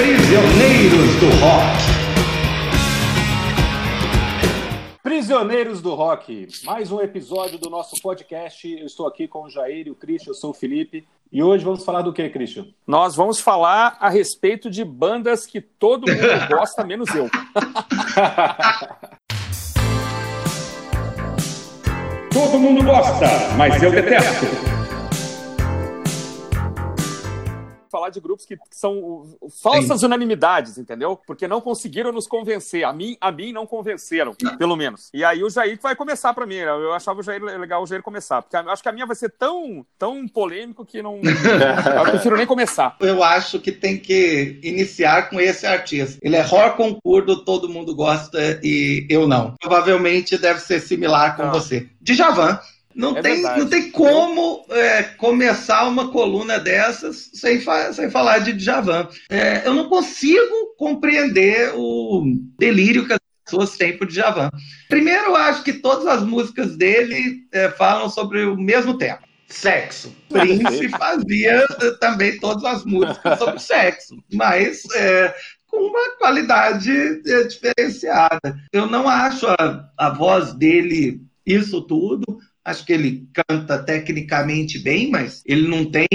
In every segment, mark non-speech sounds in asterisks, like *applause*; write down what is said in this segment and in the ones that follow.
Prisioneiros do Rock. Prisioneiros do Rock, mais um episódio do nosso podcast. Eu estou aqui com o Jair e o Christian, eu sou o Felipe. E hoje vamos falar do que, Christian? Nós vamos falar a respeito de bandas que todo mundo *laughs* gosta, menos eu. todo mundo gosta, mas eu detesto. Falar de grupos que, que são falsas Sim. unanimidades, entendeu? Porque não conseguiram nos convencer. A mim, a mim não convenceram, não. pelo menos. E aí o Jair vai começar para mim. Eu achava o Jair legal o Jair começar, porque eu acho que a minha vai ser tão, tão polêmico que não. *laughs* eu prefiro nem começar. Eu acho que tem que iniciar com esse artista. Ele é horror concurso, todo mundo gosta e eu não. Provavelmente deve ser similar com ah. você. Djavan. Não, é tem, não tem como é, começar uma coluna dessas sem, fa sem falar de Djavan. É, eu não consigo compreender o delírio que as pessoas têm por Djavan. Primeiro, eu acho que todas as músicas dele é, falam sobre o mesmo tema. Sexo. *laughs* Prince fazia também todas as músicas sobre sexo, mas é, com uma qualidade é, diferenciada. Eu não acho a, a voz dele isso tudo. Acho que ele canta tecnicamente bem, mas ele não tem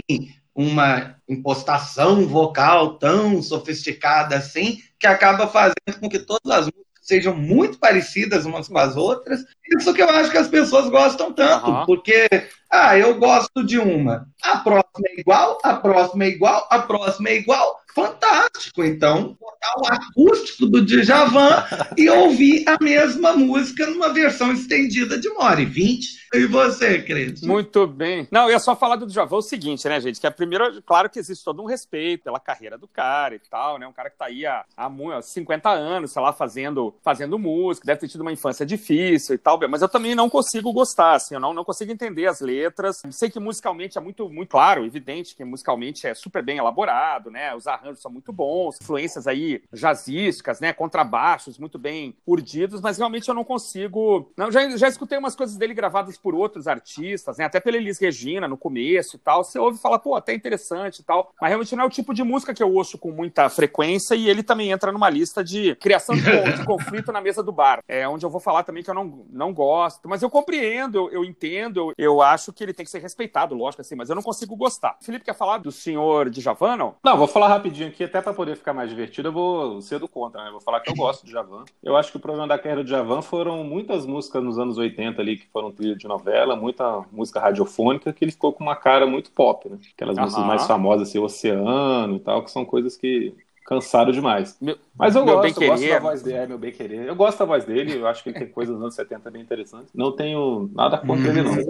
uma impostação vocal tão sofisticada assim, que acaba fazendo com que todas as músicas sejam muito parecidas umas com as outras. Isso que eu acho que as pessoas gostam tanto, uhum. porque, ah, eu gosto de uma, a próxima é igual, a próxima é igual, a próxima é igual, fantástico. Então, botar o acústico do Djavan e ouvir a mesma música numa versão estendida de uma hora e vinte. E você, Cris? Muito bem. Não, eu ia só falar do Djavan o seguinte, né, gente? Que a primeira, claro que existe todo um respeito pela carreira do cara e tal, né? Um cara que tá aí há, há 50 anos, sei lá, fazendo, fazendo música, deve ter tido uma infância difícil e tal, mas eu também não consigo gostar, assim, eu não, não consigo entender as letras. Sei que musicalmente é muito, muito claro, evidente que musicalmente é super bem elaborado, né? Os arranjos são muito bons, influências aí jazzísticas, né? Contrabaixos muito bem urdidos, mas realmente eu não consigo. Não, já, já escutei umas coisas dele gravadas por outros artistas, né? Até pela Elis Regina no começo e tal. Você ouve e fala, pô, até interessante e tal. Mas realmente não é o tipo de música que eu ouço com muita frequência e ele também entra numa lista de criação de, de *laughs* conflito na mesa do bar. É onde eu vou falar também que eu não, não gosto. Mas eu compreendo, eu, eu entendo, eu, eu acho que ele tem que ser respeitado, lógico, assim, mas eu não consigo gostar. Felipe quer falar do senhor de Javan, não? Vou falar rapidinho rapidinho aqui, até para poder ficar mais divertido, eu vou ser do contra, né? Vou falar que eu gosto de Javan. Eu acho que o problema da carreira de Javan foram muitas músicas nos anos 80 ali que foram trilha de novela, muita música radiofônica, que ele ficou com uma cara muito pop, né? Aquelas uhum. músicas mais famosas, assim, Oceano e tal, que são coisas que cansado demais. Meu, Mas eu gosto, eu gosto da voz dele, é meu bem querer. Eu gosto da voz dele, eu acho que ele tem coisas dos anos 70 bem interessantes. Não tenho nada contra ele, não. Hum.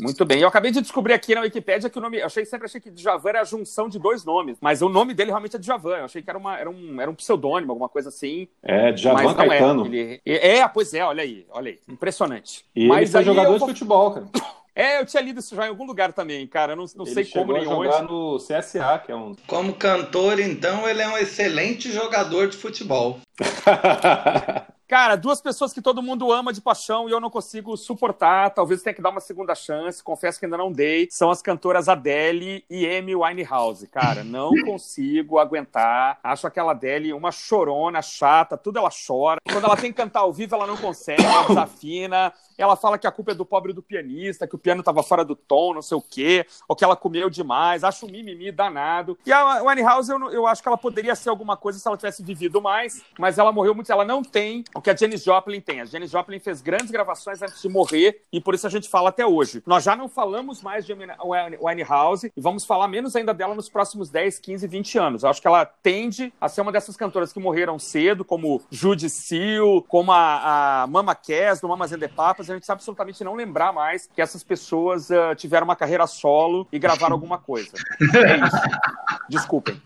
Muito bem. Eu acabei de descobrir aqui na Wikipédia que o nome. Eu achei, sempre achei que Djavan era a junção de dois nomes, mas o nome dele realmente é Djavan. Eu achei que era, uma, era, um, era um pseudônimo, alguma coisa assim. É, Djavan é. Caetano. É. Ele, é, pois é, olha aí, olha aí. Impressionante. E mas ele foi jogador de futebol, cara. É, eu tinha lido isso já em algum lugar também, cara. Não, não sei como nem onde. jogar no CSA, que é um. Como cantor, então, ele é um excelente jogador de futebol. *laughs* Cara, duas pessoas que todo mundo ama de paixão e eu não consigo suportar, talvez tenha que dar uma segunda chance, confesso que ainda não dei, são as cantoras Adele e Amy Winehouse. Cara, não *laughs* consigo aguentar. Acho aquela Adele uma chorona, chata, tudo ela chora. Quando ela tem que cantar ao vivo, ela não consegue, ela desafina. Ela fala que a culpa é do pobre do pianista, que o piano tava fora do tom, não sei o quê, ou que ela comeu demais. Acho um mimimi danado. E a Winehouse, eu, eu acho que ela poderia ser alguma coisa se ela tivesse vivido mais, mas ela morreu muito, ela não tem que a Janis Joplin tem. A Janis Joplin fez grandes gravações antes de morrer e por isso a gente fala até hoje. Nós já não falamos mais de Winehouse e vamos falar menos ainda dela nos próximos 10, 15, 20 anos. Eu acho que ela tende a ser uma dessas cantoras que morreram cedo, como Judy Seal, como a, a Mama Cass, do Mamas and the Papas. A gente sabe absolutamente não lembrar mais que essas pessoas uh, tiveram uma carreira solo e gravaram alguma coisa. É isso. *laughs* Desculpem.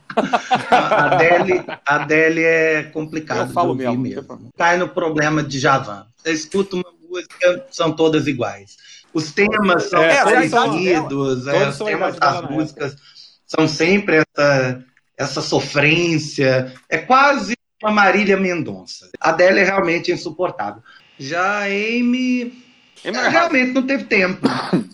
A Adele, a Adele é complicado. Eu falo mesmo. mesmo. Cai no problema de Javan. Você escuta uma música, são todas iguais. Os temas são é, parecidos, é, os temas das músicas são sempre essa, essa sofrência. É quase uma Marília Mendonça. A Adele é realmente insuportável. Já a Amy é realmente não teve tempo.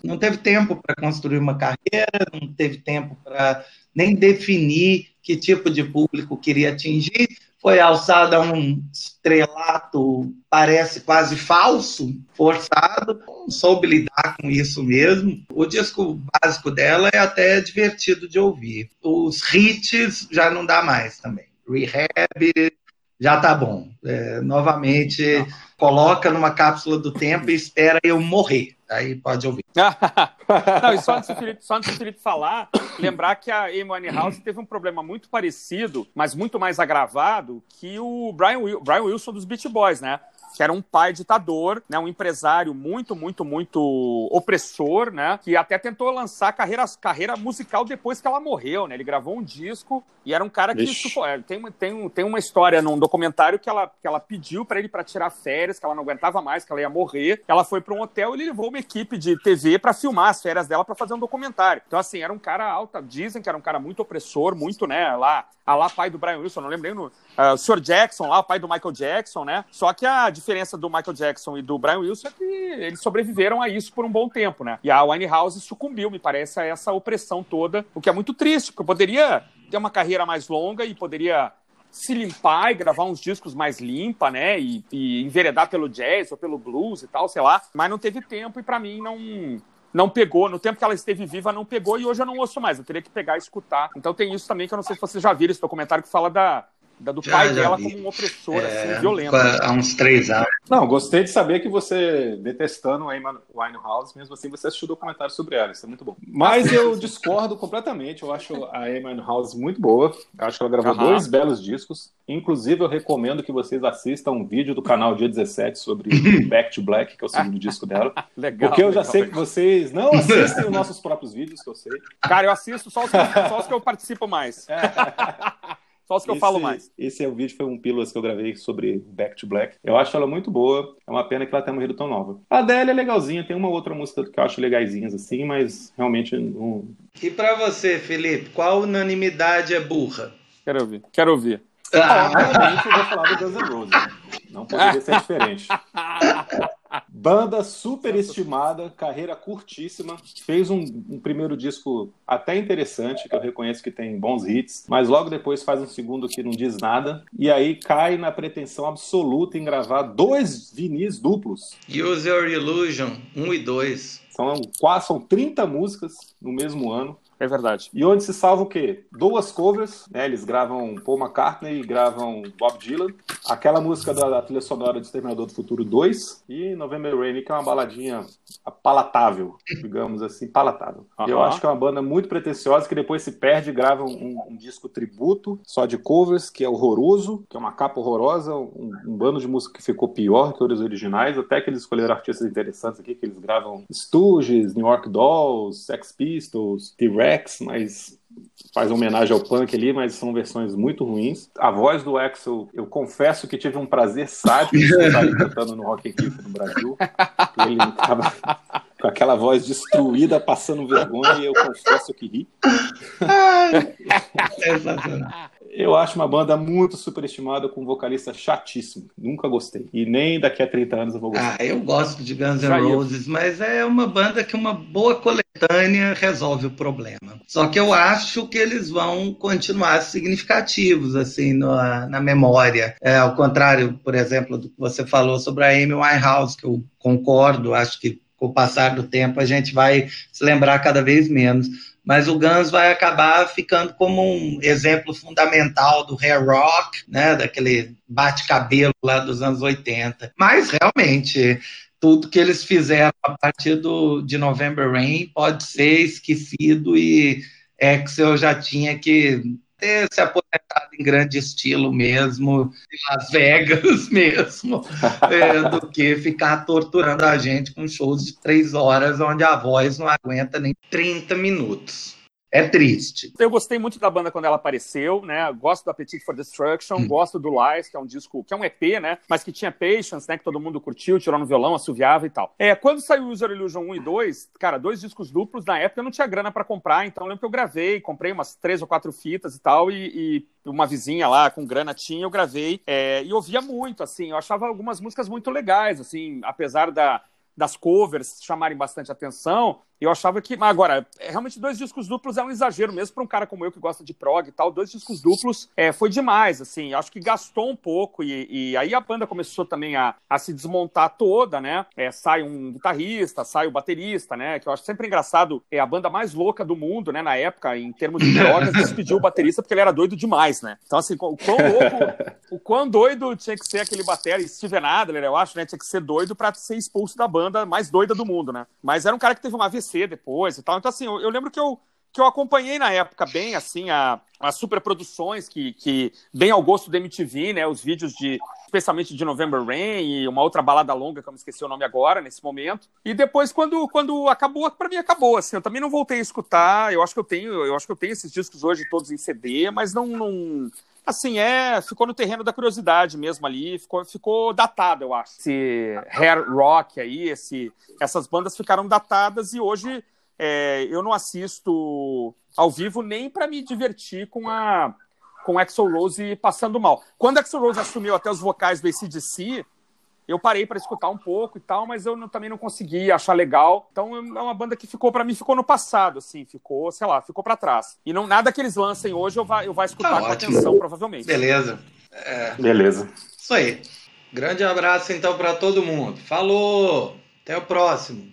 Não teve tempo para construir uma carreira, não teve tempo para nem definir que tipo de público queria atingir. Foi alçada um estrelato, parece quase falso, forçado. Não soube lidar com isso mesmo. O disco básico dela é até divertido de ouvir. Os hits já não dá mais também. Rehab, já tá bom. É, novamente, Não. coloca numa cápsula do tempo e espera eu morrer. Aí pode ouvir. *laughs* Não, e só antes, do Felipe, só antes do Felipe falar, lembrar que a Amy House teve um problema muito parecido, mas muito mais agravado, que o Brian, Brian Wilson dos Beach Boys, né? Que era um pai ditador, né, um empresário muito, muito, muito opressor, né, que até tentou lançar carreira, carreira musical depois que ela morreu, né, ele gravou um disco e era um cara que é, tem, tem, tem uma história num documentário que ela, que ela pediu para ele para tirar férias, que ela não aguentava mais, que ela ia morrer, ela foi para um hotel e ele levou uma equipe de TV para filmar as férias dela para fazer um documentário. Então assim, era um cara alta, dizem que era um cara muito opressor, muito, né, lá, a lá pai do Brian Wilson, não lembro nem no, uh, o Sr. Jackson lá, o pai do Michael Jackson, né? Só que a diferença do Michael Jackson e do Brian Wilson é que eles sobreviveram a isso por um bom tempo, né? E a Winehouse sucumbiu, me parece, a essa opressão toda, o que é muito triste, porque poderia ter uma carreira mais longa e poderia se limpar e gravar uns discos mais limpa, né? E, e enveredar pelo jazz ou pelo blues e tal, sei lá. Mas não teve tempo e para mim não não pegou, no tempo que ela esteve viva, não pegou, e hoje eu não ouço mais. Eu teria que pegar e escutar. Então tem isso também que eu não sei se vocês já viram esse documentário que fala da, da do já, pai já dela vi. como um opressor, é, assim, violento. Há uns três anos. Não, gostei de saber que você, detestando a Amy Winehouse, mesmo assim você assistiu o documentário sobre ela, isso é muito bom. Mas eu *laughs* discordo completamente, eu acho a Amy Winehouse muito boa, eu acho que ela gravou uhum. dois belos discos, inclusive eu recomendo que vocês assistam um vídeo do canal Dia 17 sobre *laughs* Back to Black, que é o segundo *laughs* disco dela. legal. Porque eu já legal, sei legal. que vocês não assistem os nossos próprios vídeos, que eu sei. Cara, eu assisto só os que, só os que eu participo mais. Só os que esse, eu falo mais. Esse é o vídeo, foi um pílulas que eu gravei sobre Back to Black. Eu acho ela muito boa. É uma pena que ela tenha morrido tão nova. A Adele é legalzinha, tem uma outra música que eu acho legaisinhas assim, mas realmente não. E para você, Felipe, qual unanimidade é burra? Quero ouvir. Quero ouvir. Ah, obviamente eu vou falar do Guns N' Roses. Não poderia *laughs* ser diferente. Banda super estimada, carreira curtíssima. Fez um, um, primeiro disco até interessante, que eu reconheço que tem bons hits, mas logo depois faz um segundo que não diz nada. E aí cai na pretensão absoluta em gravar dois vinis duplos. Use Your Illusion 1 um e 2. São, quase, são 30 músicas no mesmo ano. É verdade. E onde se salva o quê? Duas covers, né? Eles gravam Paul McCartney e gravam Bob Dylan. Aquela música da, da trilha sonora de Exterminador do Futuro 2 e November Rain, que é uma baladinha palatável, digamos assim, palatável. Uhum. Eu acho que é uma banda muito pretensiosa que depois se perde e grava um, um, disco tributo só de covers, que é horroroso, que é uma capa horrorosa, um, um bando de música que ficou pior que os originais, até que eles escolheram artistas interessantes aqui, que eles gravam Stooges, New York Dolls, Sex Pistols, T-Rex, mas faz homenagem ao punk ali, mas são versões muito ruins. A voz do Axel, eu confesso que tive um prazer sádico de estar cantando no Rock and no Brasil. Ele estava com aquela voz destruída, passando vergonha, e eu confesso que ri. Sensacional. Eu acho uma banda muito superestimada com um vocalista chatíssimo. Nunca gostei. E nem daqui a 30 anos eu vou gostar. Ah, eu gosto de Guns N' Roses, mas é uma banda que uma boa coletânea resolve o problema. Só que eu acho que eles vão continuar significativos, assim, na, na memória. É, ao contrário, por exemplo, do que você falou sobre a Amy Winehouse, que eu concordo, acho que com o passar do tempo a gente vai se lembrar cada vez menos mas o Guns vai acabar ficando como um exemplo fundamental do hair rock, né, daquele bate-cabelo lá dos anos 80. Mas realmente tudo que eles fizeram a partir do, de November Rain pode ser esquecido e Axel já tinha que ter se aposentado em grande estilo mesmo, em Las Vegas *laughs* mesmo, é, do que ficar torturando a gente com shows de três horas onde a voz não aguenta nem 30 minutos. É triste. Eu gostei muito da banda quando ela apareceu, né? Gosto do Appetite for Destruction, hum. gosto do Lies, que é um disco, que é um EP, né? Mas que tinha Patience, né? Que todo mundo curtiu, tirou no violão, assoviava e tal. É, quando saiu User Illusion 1 e 2, cara, dois discos duplos, na época eu não tinha grana para comprar, então eu lembro que eu gravei, comprei umas três ou quatro fitas e tal, e, e uma vizinha lá com grana tinha, eu gravei, é, e ouvia muito, assim, eu achava algumas músicas muito legais, assim, apesar da, das covers chamarem bastante atenção, Eu achava que. Mas agora, é, realmente, dois discos duplos é um exagero, mesmo para um cara como eu que gosta de prog e tal. Dois discos duplos é, foi demais, assim. Acho que gastou um pouco. E, e aí a banda começou também a, a se desmontar toda, né? É, sai um guitarrista, sai o baterista, né? Que eu acho sempre engraçado. É a banda mais louca do mundo, né? Na época, em termos de drogas, *laughs* despediu o baterista porque ele era doido demais, né? Então, assim, o quão louco, o quão doido tinha que ser aquele bater, Steven Adler, eu acho, né? Tinha que ser doido para ser expulso da banda mais doida do mundo, né? Mas era um cara que teve uma Depois e tal. Então, assim, eu, eu lembro que eu, que eu acompanhei na época bem, assim, a, as superproduções que, que, bem ao gosto da MTV, né? Os vídeos de, especialmente de November Rain e uma outra balada longa que eu me esqueci o nome agora, nesse momento. E depois, quando, quando acabou, para mim acabou, assim. Eu também não voltei a escutar. Eu acho que eu tenho, eu acho que eu tenho esses discos hoje todos em CD, mas não, não Assim, é, ficou no terreno da curiosidade mesmo ali, ficou, ficou datado, eu acho. Esse hair rock aí, esse, essas bandas ficaram datadas e hoje é, eu não assisto ao vivo nem para me divertir com a com Axel Rose passando mal. Quando Axel Rose assumiu até os vocais do ACDC, eu parei para escutar um pouco e tal, mas eu não, também não consegui achar legal. Então é uma banda que ficou para mim ficou no passado, assim, ficou, sei lá, ficou para trás. E não nada que eles lancem hoje eu vai eu vai escutar tá com ótimo. atenção provavelmente. Beleza. É... Beleza. Isso aí. Grande abraço então para todo mundo. Falou. Até o próximo.